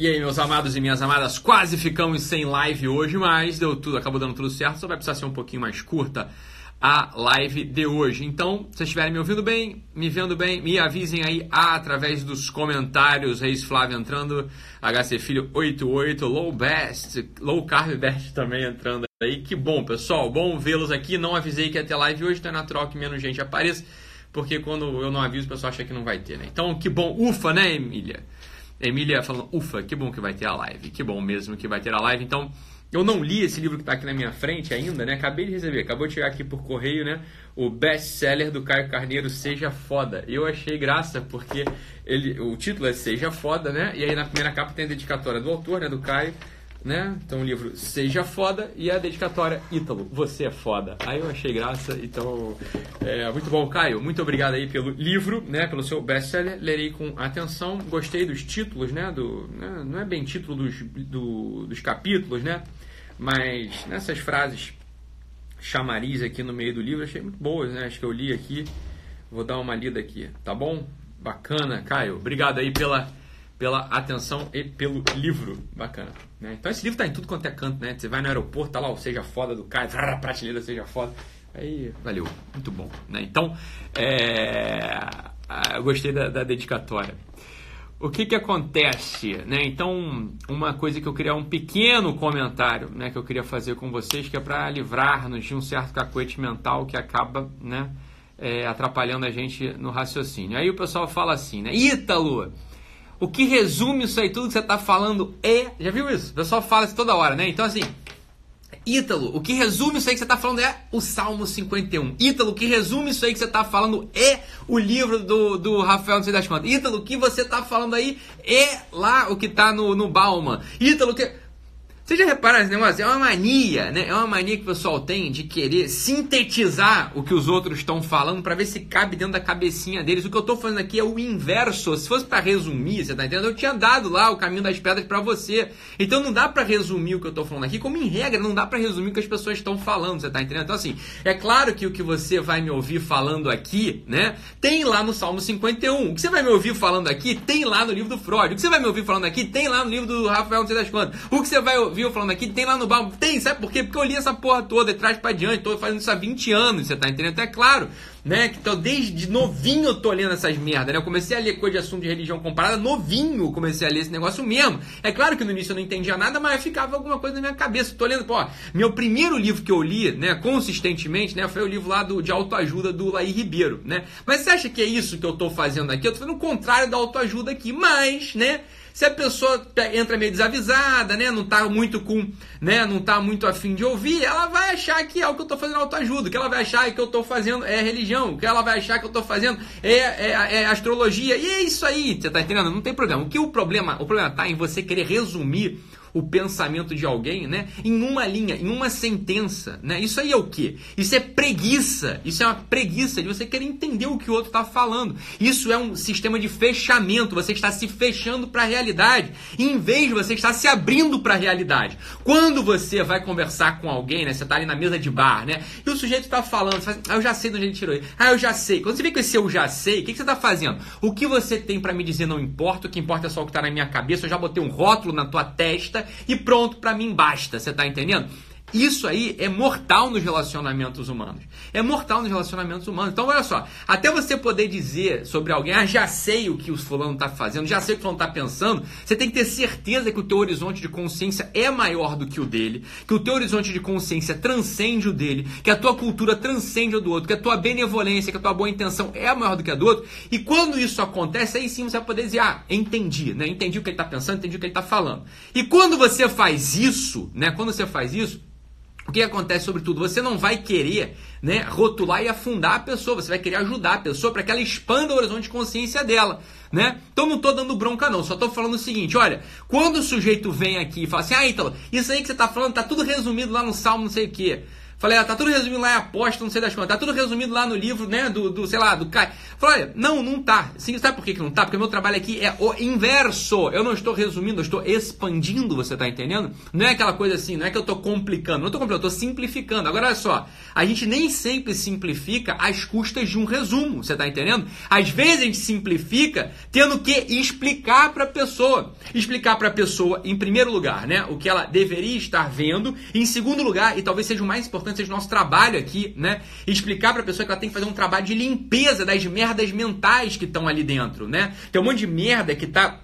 E aí, meus amados e minhas amadas, quase ficamos sem live hoje, mas deu tudo, acabou dando tudo certo, só vai precisar ser um pouquinho mais curta a live de hoje. Então, se vocês estiverem me ouvindo bem, me vendo bem, me avisem aí através dos comentários. Reis Flávio entrando, HC Filho 88, Low Best, Low Carb Best também entrando aí. Que bom, pessoal, bom vê-los aqui. Não avisei que ia ter live hoje, então é natural que menos gente apareça, porque quando eu não aviso, o pessoal acha que não vai ter, né? Então, que bom, ufa, né, Emília? Emília falando, ufa, que bom que vai ter a live, que bom mesmo que vai ter a live. Então, eu não li esse livro que está aqui na minha frente ainda, né? Acabei de receber, acabou de chegar aqui por correio, né? O best-seller do Caio Carneiro, Seja Foda. Eu achei graça, porque ele, o título é Seja Foda, né? E aí na primeira capa tem a dedicatória do autor, né? Do Caio né? Então o livro Seja Foda e a dedicatória Ítalo, você é foda. Aí eu achei graça, então é muito bom, Caio. Muito obrigado aí pelo livro, né? Pelo seu best-seller. Lerei com atenção. Gostei dos títulos, né? Do, né? Não é bem título dos, do, dos capítulos, né? Mas nessas frases chamariz aqui no meio do livro, achei muito boas, né? Acho que eu li aqui. Vou dar uma lida aqui, tá bom? Bacana, Caio. Obrigado aí pela pela atenção e pelo livro. Bacana. Né? Então esse livro tá em tudo quanto é canto, né? Você vai no aeroporto, tá lá o Seja Foda do Caio, a prateleira Seja Foda. Aí, valeu, muito bom. Né? Então, é... eu gostei da, da dedicatória. O que que acontece, né? Então, uma coisa que eu queria, um pequeno comentário, né, que eu queria fazer com vocês, que é para livrar-nos de um certo cacoete mental que acaba, né, é, atrapalhando a gente no raciocínio. Aí o pessoal fala assim, né, Ítalo, o que resume isso aí tudo que você está falando é. Já viu isso? O pessoal fala isso toda hora, né? Então, assim. Ítalo, o que resume isso aí que você está falando é o Salmo 51. Ítalo, o que resume isso aí que você está falando é o livro do, do Rafael Não sei das Contas. Ítalo, o que você está falando aí é lá o que está no, no Bauman. Ítalo, que. Vocês já repararam esse negócio? É uma mania, né? É uma mania que o pessoal tem de querer sintetizar o que os outros estão falando para ver se cabe dentro da cabecinha deles. O que eu estou fazendo aqui é o inverso. Se fosse para resumir, você tá entendendo? Eu tinha dado lá o caminho das pedras para você. Então não dá para resumir o que eu estou falando aqui, como em regra, não dá para resumir o que as pessoas estão falando, você tá entendendo? Então assim, é claro que o que você vai me ouvir falando aqui, né, tem lá no Salmo 51. O que você vai me ouvir falando aqui, tem lá no livro do Freud. O que você vai me ouvir falando aqui, tem lá no livro do Rafael Não sei das quantas. O que você vai ouvir viu falando aqui, tem lá no bar. Tem, sabe por quê? Porque eu li essa porra toda, de trás pra diante, tô fazendo isso há 20 anos, você tá entendendo? Então é claro, né? Que então, desde novinho eu tô lendo essas merdas, né? Eu comecei a ler coisa de assunto de religião comparada, novinho comecei a ler esse negócio mesmo. É claro que no início eu não entendia nada, mas ficava alguma coisa na minha cabeça. tô lendo, pô, meu primeiro livro que eu li, né, consistentemente, né, foi o livro lá do, de autoajuda do Laí Ribeiro, né? Mas você acha que é isso que eu tô fazendo aqui? Eu tô fazendo o contrário da autoajuda aqui, mas, né? Se a pessoa entra meio desavisada, né, não tá muito com, né, não tá muito afim de ouvir, ela vai achar que é o que eu tô fazendo autoajuda, que ela vai achar que eu tô fazendo é religião, que ela vai achar que eu tô fazendo é, é, é astrologia. E é isso aí, você tá entendendo? Não tem problema. O que o problema, o problema tá em você querer resumir o pensamento de alguém, né? Em uma linha, em uma sentença, né? Isso aí é o quê? Isso é preguiça. Isso é uma preguiça de você querer entender o que o outro está falando. Isso é um sistema de fechamento. Você está se fechando para a realidade, em vez de você estar se abrindo para a realidade. Quando você vai conversar com alguém, né? Você está ali na mesa de bar, né? E o sujeito está falando, fala, assim, ah, eu já sei de onde ele tirou ele. Ah, eu já sei. Quando você vê com esse eu já sei, o que, que você está fazendo? O que você tem para me dizer não importa. O que importa é só o que está na minha cabeça. Eu já botei um rótulo na tua testa e pronto, para mim basta. Você tá entendendo? Isso aí é mortal nos relacionamentos humanos. É mortal nos relacionamentos humanos. Então, olha só, até você poder dizer sobre alguém, ah, já sei o que o fulano está fazendo, já sei o que o fulano está pensando, você tem que ter certeza que o teu horizonte de consciência é maior do que o dele, que o teu horizonte de consciência transcende o dele, que a tua cultura transcende o do outro, que a tua benevolência, que a tua boa intenção é maior do que a do outro. E quando isso acontece, aí sim você vai poder dizer, ah, entendi, né? Entendi o que ele está pensando, entendi o que ele está falando. E quando você faz isso, né? Quando você faz isso, o que acontece sobretudo? Você não vai querer né, rotular e afundar a pessoa, você vai querer ajudar a pessoa para que ela expanda o horizonte de consciência dela. Né? Então não estou dando bronca não, só estou falando o seguinte, olha, quando o sujeito vem aqui e fala assim, ah Ítalo, isso aí que você está falando está tudo resumido lá no Salmo não sei o que. Falei, ah, tá tudo resumido lá em aposta, não sei das contas. Tá tudo resumido lá no livro, né, do, do sei lá, do Caio. Falei, olha, não, não tá. Sim, sabe por que, que não tá? Porque meu trabalho aqui é o inverso. Eu não estou resumindo, eu estou expandindo, você tá entendendo? Não é aquela coisa assim, não é que eu tô complicando. Não tô complicando, eu tô simplificando. Agora, olha só, a gente nem sempre simplifica às custas de um resumo, você tá entendendo? Às vezes a gente simplifica tendo que explicar pra pessoa. Explicar pra pessoa, em primeiro lugar, né, o que ela deveria estar vendo. Em segundo lugar, e talvez seja o mais importante, importante seja o nosso trabalho aqui, né? explicar para a pessoa que ela tem que fazer um trabalho de limpeza das merdas mentais que estão ali dentro, né? Tem um monte de merda que tá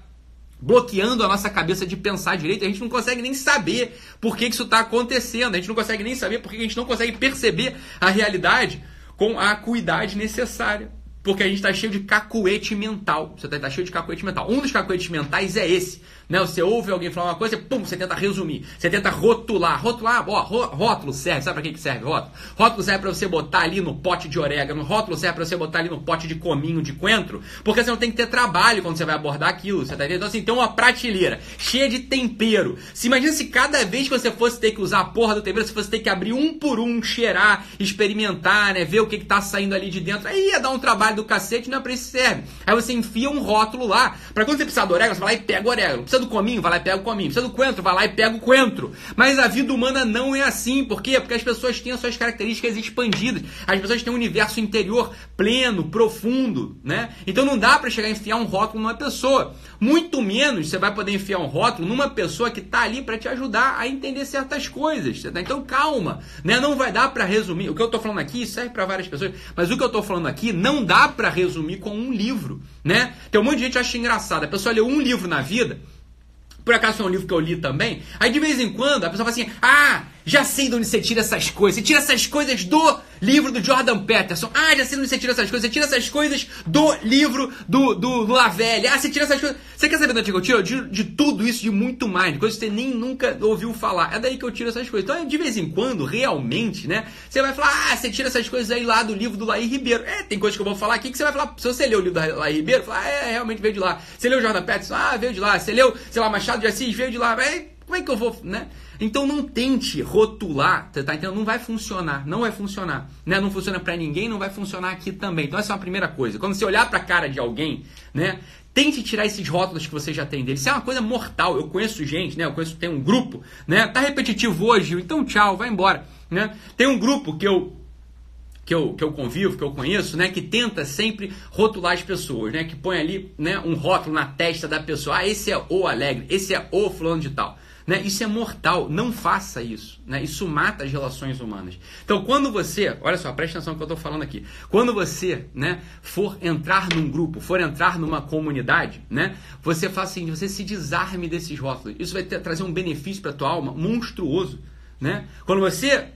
bloqueando a nossa cabeça de pensar direito, a gente não consegue nem saber por que isso está acontecendo, a gente não consegue nem saber por que a gente não consegue perceber a realidade com a acuidade necessária. Porque a gente está cheio de cacuete mental. Você está tá cheio de cacuete mental. Um dos cacuetes mentais é esse. Né? Você ouve alguém falar uma coisa, pum, você tenta resumir. Você tenta rotular. Rotular, ó, rótulo serve. Sabe para que, que serve rótulo? Rótulo serve para você botar ali no pote de orégano. Rótulo serve para você botar ali no pote de cominho, de coentro. Porque você não tem que ter trabalho quando você vai abordar aquilo. Você tá entendendo? Então, assim, tem uma prateleira cheia de tempero. Se imagina se cada vez que você fosse ter que usar a porra do tempero, você fosse ter que abrir um por um, cheirar, experimentar, né? Ver o que, que tá saindo ali de dentro. Aí ia dar um trabalho do cacete, não é pra isso serve. Aí você enfia um rótulo lá. Pra quando você precisar do orégano, você vai lá e pega o orégano. Precisa do cominho, vai lá e pega o cominho. Precisa do coentro, vai lá e pega o coentro. Mas a vida humana não é assim. Por quê? Porque as pessoas têm as suas características expandidas. As pessoas têm um universo interior pleno, profundo, né? Então não dá para chegar a enfiar um rótulo numa pessoa. Muito menos você vai poder enfiar um rótulo numa pessoa que tá ali para te ajudar a entender certas coisas. Tá? Então calma, né? Não vai dar para resumir. O que eu tô falando aqui serve para várias pessoas, mas o que eu tô falando aqui não dá para resumir com um livro, né? Tem um monte de gente que acha engraçado. A pessoa leu um livro na vida, por acaso foi um livro que eu li também. Aí de vez em quando a pessoa fala assim: Ah, já sei de onde você tira essas coisas. Você tira essas coisas do livro do Jordan Peterson. Ah, já sei de onde você tira essas coisas. Você tira essas coisas do livro do, do, do. Ah, você tira essas coisas. Você quer saber de onde eu tiro? Eu tiro de tudo isso, de muito mais, de coisas que você nem nunca ouviu falar. É daí que eu tiro essas coisas. Então, de vez em quando, realmente, né? Você vai falar, ah, você tira essas coisas aí lá do livro do Laí Ribeiro. É, tem coisas que eu vou falar aqui que você vai falar. Se você leu o livro do Laí Ribeiro, fala, ah, é, realmente veio de lá. Você leu o Jordan Peterson? Ah, veio de lá. Você leu, sei lá, Machado de Assis? Veio de lá. É, como é que eu vou, né? Então não tente rotular, tá entendendo? Não vai funcionar, não vai funcionar, né? Não funciona para ninguém, não vai funcionar aqui também. Então essa é uma primeira coisa. Quando você olhar para a cara de alguém, né? Tente tirar esses rótulos que você já tem dele. Isso é uma coisa mortal. Eu conheço gente, né? Eu conheço tem um grupo, né? Tá repetitivo hoje, então tchau, vai embora, né? Tem um grupo que eu que eu, que eu convivo, que eu conheço, né, que tenta sempre rotular as pessoas, né, que põe ali, né, um rótulo na testa da pessoa, ah, esse é o alegre, esse é o fulano de tal. Né? Isso é mortal, não faça isso. Né? Isso mata as relações humanas. Então, quando você, olha só, presta atenção no que eu estou falando aqui. Quando você né, for entrar num grupo, for entrar numa comunidade, né, você faz assim, você se desarme desses rótulos. Isso vai ter, trazer um benefício para a tua alma monstruoso. Né? Quando você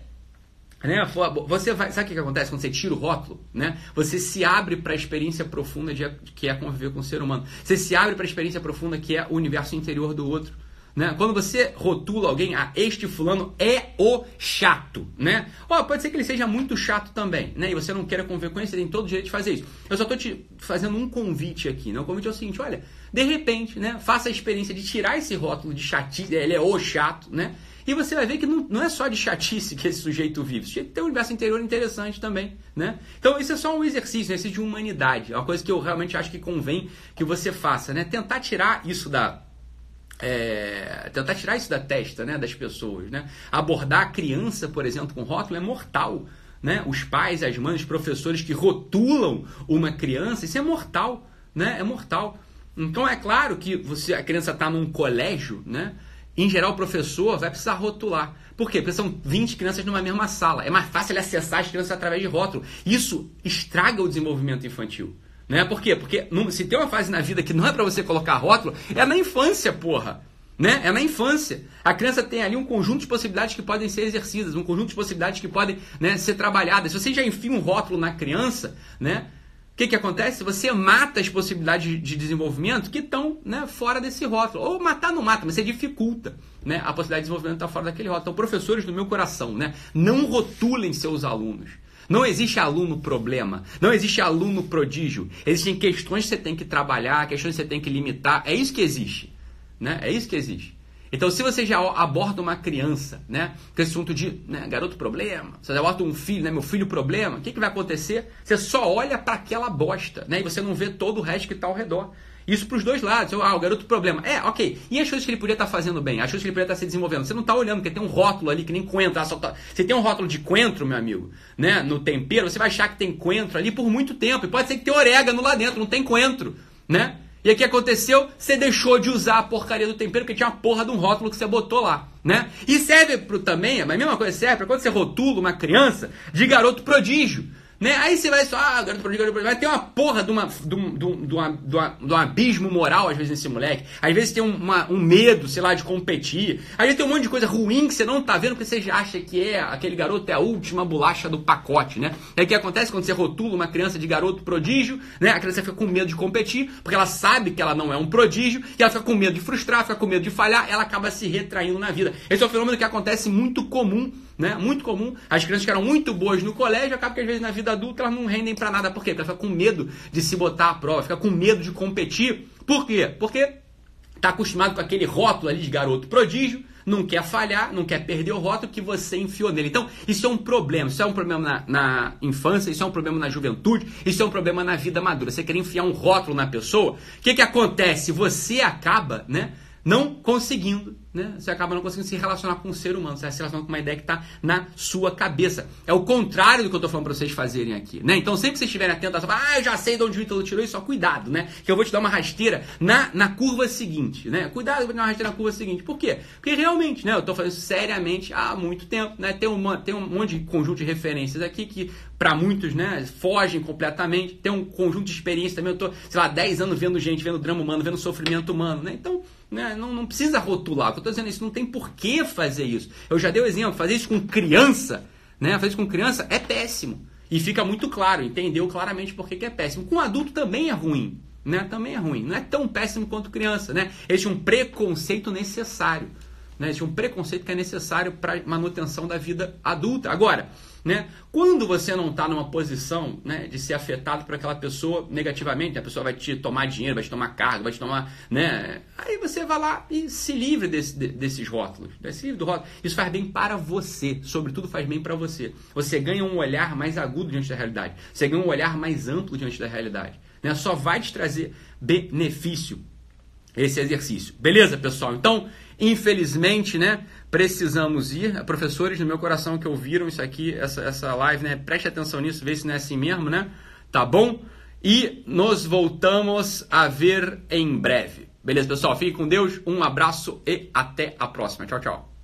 né? Você vai, sabe o que, acontece quando você tira o rótulo? Né? Você se abre para a experiência profunda de, que é conviver com o ser humano. Você se abre para a experiência profunda que é o universo interior do outro. Né? Quando você rotula alguém, ah, este fulano é o chato, né? Oh, pode ser que ele seja muito chato também, né? E você não queira conviver com ele, você tem todo o direito de fazer isso. Eu só estou te fazendo um convite aqui, né? O convite é o seguinte, olha, de repente, né? Faça a experiência de tirar esse rótulo de chatice, ele é o chato, né? E você vai ver que não, não é só de chatice que esse sujeito vive, esse sujeito tem um universo interior interessante também, né? Então isso é só um exercício, um exercício de humanidade, é uma coisa que eu realmente acho que convém que você faça, né? Tentar tirar isso da é, tentar tirar isso da testa né, das pessoas. Né? Abordar a criança, por exemplo, com rótulo é mortal. Né? Os pais, as mães, os professores que rotulam uma criança, isso é mortal. Né? É mortal. Então é claro que você, a criança está num colégio, né? em geral o professor vai precisar rotular. Por quê? Porque são 20 crianças numa mesma sala. É mais fácil ele acessar as crianças através de rótulo. Isso estraga o desenvolvimento infantil. Né? Por quê? Porque se tem uma fase na vida que não é para você colocar rótulo, é na infância, porra. Né? É na infância. A criança tem ali um conjunto de possibilidades que podem ser exercidas, um conjunto de possibilidades que podem né, ser trabalhadas. Se você já enfia um rótulo na criança, né? O que, que acontece? Você mata as possibilidades de desenvolvimento que estão né, fora desse rótulo. Ou matar não mata, mas você dificulta né, a possibilidade de desenvolvimento estar tá fora daquele rótulo. Então, professores do meu coração, né, não rotulem seus alunos. Não existe aluno problema, não existe aluno prodígio. Existem questões que você tem que trabalhar, questões que você tem que limitar. É isso que existe. Né? É isso que existe. Então, se você já aborda uma criança, né, com esse assunto de né, garoto problema, você aborda um filho, né, meu filho problema, o que, que vai acontecer? Você só olha para aquela bosta, né, e você não vê todo o resto que está ao redor. Isso para os dois lados. Ah, o garoto problema. É, ok. E as coisas que ele podia estar tá fazendo bem? As coisas que ele podia estar tá se desenvolvendo? Você não está olhando, porque tem um rótulo ali que nem coentro. Ah, tá... Você tem um rótulo de coentro, meu amigo, né? No tempero, você vai achar que tem coentro ali por muito tempo. E pode ser que tenha orégano lá dentro, não tem coentro, né? E o que aconteceu? Você deixou de usar a porcaria do tempero porque tinha uma porra de um rótulo que você botou lá, né? E serve pro, também, mas a mesma coisa serve para quando você rotula uma criança de garoto prodígio. Né? Aí você vai só, ah, garoto prodígio, garoto prodígio. Vai ter uma porra de, uma, de, um, de, um, de, uma, de, uma, de um abismo moral, às vezes, nesse moleque. Às vezes tem uma, um medo, sei lá, de competir. Às vezes tem um monte de coisa ruim que você não tá vendo porque você já acha que é aquele garoto é a última bolacha do pacote, né? É o que acontece quando você rotula uma criança de garoto prodígio, né? A criança fica com medo de competir, porque ela sabe que ela não é um prodígio, e ela fica com medo de frustrar, fica com medo de falhar, ela acaba se retraindo na vida. Esse é um fenômeno que acontece muito comum né? Muito comum. As crianças que eram muito boas no colégio, acabam que às vezes na vida adulta elas não rendem para nada. Por quê? Porque ela fica com medo de se botar à prova, fica com medo de competir. Por quê? Porque está acostumado com aquele rótulo ali de garoto prodígio, não quer falhar, não quer perder o rótulo que você enfiou nele. Então, isso é um problema. Isso é um problema na, na, infância, isso é um problema na juventude, isso é um problema na vida madura. Você quer enfiar um rótulo na pessoa, o que, que acontece? Você acaba, né? Não conseguindo, né? Você acaba não conseguindo se relacionar com um ser humano, você vai se relacionar com uma ideia que está na sua cabeça. É o contrário do que eu estou falando para vocês fazerem aqui, né? Então, sempre que vocês estiverem atentos, ah, eu já sei de onde o Ítalo tirou isso, só cuidado, né? Que eu vou te dar uma rasteira na, na curva seguinte, né? Cuidado, eu vou te dar uma rasteira na curva seguinte. Por quê? Porque realmente, né? Eu estou fazendo isso seriamente há muito tempo, né? Tem, uma, tem um monte de conjunto de referências aqui que, para muitos, né, fogem completamente. Tem um conjunto de experiências também. Eu estou, sei lá, 10 anos vendo gente, vendo drama humano, vendo sofrimento humano, né? Então, né? Não, não precisa rotular. Estou dizendo é isso, não tem por que fazer isso. Eu já dei o exemplo, fazer isso com criança, né? Fazer isso com criança é péssimo. E fica muito claro, entendeu claramente por que é péssimo. Com adulto também é ruim. Né? Também é ruim. Não é tão péssimo quanto criança. Né? Existe um preconceito necessário. Né? Existe um preconceito que é necessário para manutenção da vida adulta. Agora, né? Quando você não está numa posição né, de ser afetado por aquela pessoa negativamente, a pessoa vai te tomar dinheiro, vai te tomar carga, vai te tomar. Né? Aí você vai lá e se livre desse, desses rótulos. Né? Se livre do rótulo. Isso faz bem para você, sobretudo faz bem para você. Você ganha um olhar mais agudo diante da realidade. Você ganha um olhar mais amplo diante da realidade. Né? Só vai te trazer benefício esse exercício. Beleza, pessoal? Então, infelizmente, né? precisamos ir. Professores no meu coração que ouviram isso aqui, essa, essa live, né? Preste atenção nisso, vê se não é assim mesmo, né? Tá bom? E nos voltamos a ver em breve. Beleza, pessoal? Fique com Deus, um abraço e até a próxima. Tchau, tchau.